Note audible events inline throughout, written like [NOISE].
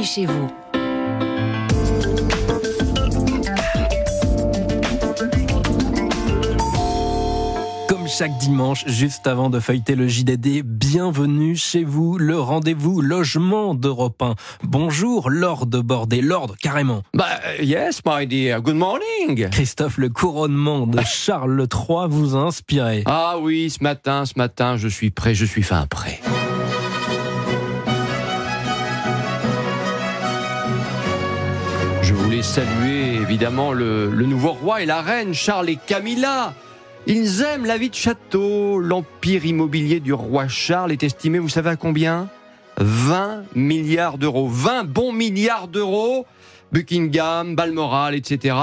bienvenue chez vous. Comme chaque dimanche, juste avant de feuilleter le JDD, bienvenue chez vous, le rendez-vous logement d'Europe 1. Bonjour, Lord Bordé, Lord, carrément. Bah, yes, my dear. Good morning. Christophe, le couronnement de Charles III vous a inspiré. Ah oui, ce matin, ce matin, je suis prêt, je suis fin prêt. Voulais saluer évidemment le, le nouveau roi et la reine Charles et Camilla. Ils aiment la vie de château. L'empire immobilier du roi Charles est estimé, vous savez à combien? 20 milliards d'euros. 20 bons milliards d'euros. Buckingham, Balmoral, etc.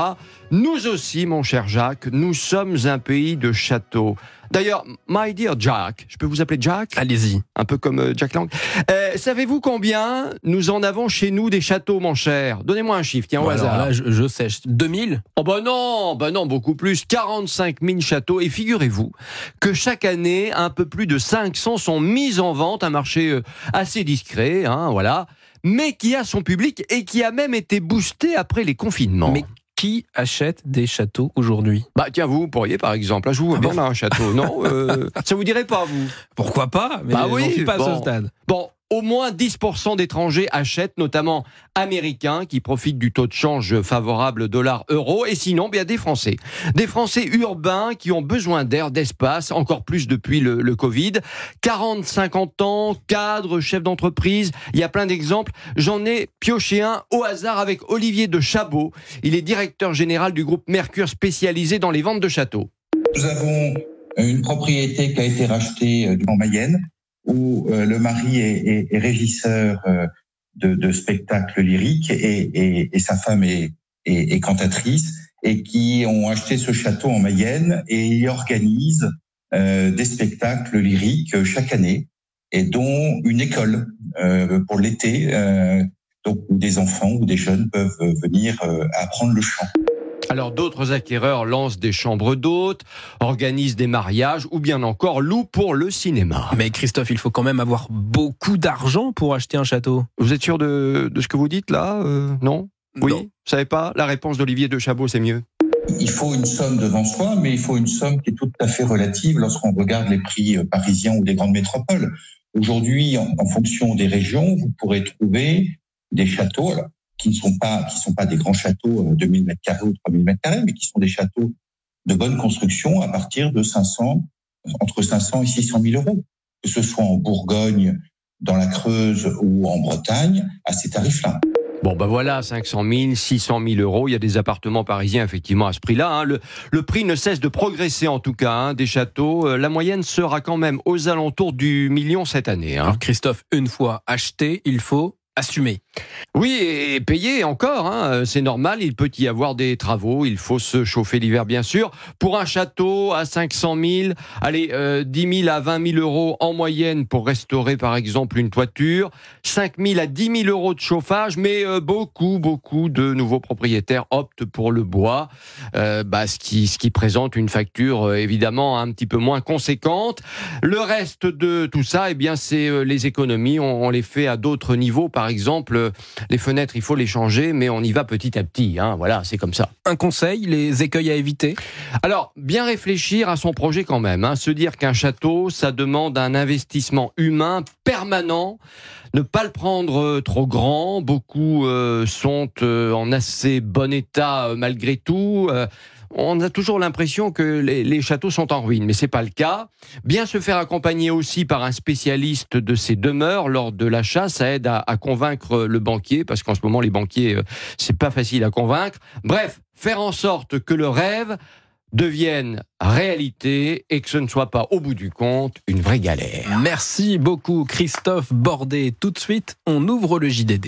Nous aussi, mon cher Jacques, nous sommes un pays de châteaux. D'ailleurs, my dear Jack, je peux vous appeler Jack Allez-y. Un peu comme euh, Jack Lang. Euh, Savez-vous combien nous en avons chez nous des châteaux, mon cher? Donnez-moi un chiffre, tiens, au hasard. là, je, je sais, 2000 Oh bah non, bah non, beaucoup plus. 45 000 châteaux. Et figurez-vous que chaque année, un peu plus de 500 sont mis en vente, un marché euh, assez discret, hein, voilà, mais qui a son public et qui a même été boosté après les confinements. Mais qui achète des châteaux aujourd'hui? Bah tiens, vous pourriez par exemple, là, je vous Ah bon un château, non euh, [LAUGHS] Ça vous dirait pas, vous? Pourquoi pas? Mais Bah oui, pas à ce bon. stade. Bon, au moins 10% d'étrangers achètent, notamment américains qui profitent du taux de change favorable dollar-euro, et sinon, bien des Français. Des Français urbains qui ont besoin d'air, d'espace, encore plus depuis le, Covid. 40, 50 ans, cadres, chefs d'entreprise, il y a plein d'exemples. J'en ai pioché un au hasard avec Olivier de Chabot. Il est directeur général du groupe Mercure spécialisé dans les ventes de châteaux. Nous avons une propriété qui a été rachetée euh, en Mayenne, où euh, le mari est, est- est régisseur euh, de, de spectacles lyriques et, et- et sa femme est, est- cantatrice, et qui ont acheté ce château en Mayenne et y organisent euh, des spectacles lyriques euh, chaque année, et dont une école euh, pour l'été, euh, donc où des enfants ou des jeunes peuvent venir apprendre le chant. Alors d'autres acquéreurs lancent des chambres d'hôtes, organisent des mariages ou bien encore louent pour le cinéma. Mais Christophe, il faut quand même avoir beaucoup d'argent pour acheter un château. Vous êtes sûr de, de ce que vous dites là euh, Non? Oui? Non. Vous savez pas? La réponse d'Olivier de Chabot, c'est mieux. Il faut une somme devant soi, mais il faut une somme qui est tout à fait relative lorsqu'on regarde les prix euh, parisiens ou des grandes métropoles. Aujourd'hui, en, en fonction des régions, vous pourrez trouver des châteaux alors, qui ne sont pas qui sont pas des grands châteaux euh, de 1000 mètres carrés ou 3000 mètres carrés, mais qui sont des châteaux de bonne construction à partir de 500 entre 500 et 600 000 euros, que ce soit en Bourgogne, dans la Creuse ou en Bretagne, à ces tarifs-là. Bon, ben voilà, 500 000, 600 000 euros. Il y a des appartements parisiens, effectivement, à ce prix-là. hein. Le, le prix ne cesse de progresser, en tout cas, hein, des châteaux. Euh, La moyenne sera quand même aux alentours du million cette année. hein. Alors Christophe, une fois acheté, il faut assumer. Oui, et payer encore, hein, euh, c'est normal, il peut y avoir des travaux, il faut se chauffer l'hiver bien sûr. Pour un château à 500 000, allez, euh, 10 000 à 20 000 euros en moyenne pour restaurer par exemple une toiture, 5 000 à 10 000 euros de chauffage, mais euh, beaucoup, beaucoup de nouveaux propriétaires optent pour le bois, euh, bah, ce, qui, présente une facture euh, évidemment un petit peu moins conséquente. Le reste de tout ça, eh bien, c'est euh, les économies, on, on les fait à d'autres niveaux, par exemple euh, les fenêtres, il faut les changer, mais on y va petit à petit. Hein, voilà, c'est comme ça. Un conseil, les écueils à éviter? Alors, bien réfléchir à son projet quand même. Hein, se dire qu'un château, ça demande un investissement humain permanent. Ne pas le prendre euh, trop grand. Beaucoup euh, sont euh, en assez bon état euh, malgré tout. On a toujours l'impression que les, les châteaux sont en ruine, mais c'est pas le cas. Bien se faire accompagner aussi par un spécialiste de ces demeures lors de l'achat, ça aide à, à convaincre le banquier, parce qu'en ce moment les banquiers, euh, c'est pas facile à convaincre. Bref, faire en sorte que le rêve devienne réalité et que ce ne soit pas au bout du compte une vraie galère. Merci beaucoup Christophe Bordet. Tout de suite, on ouvre le JDD.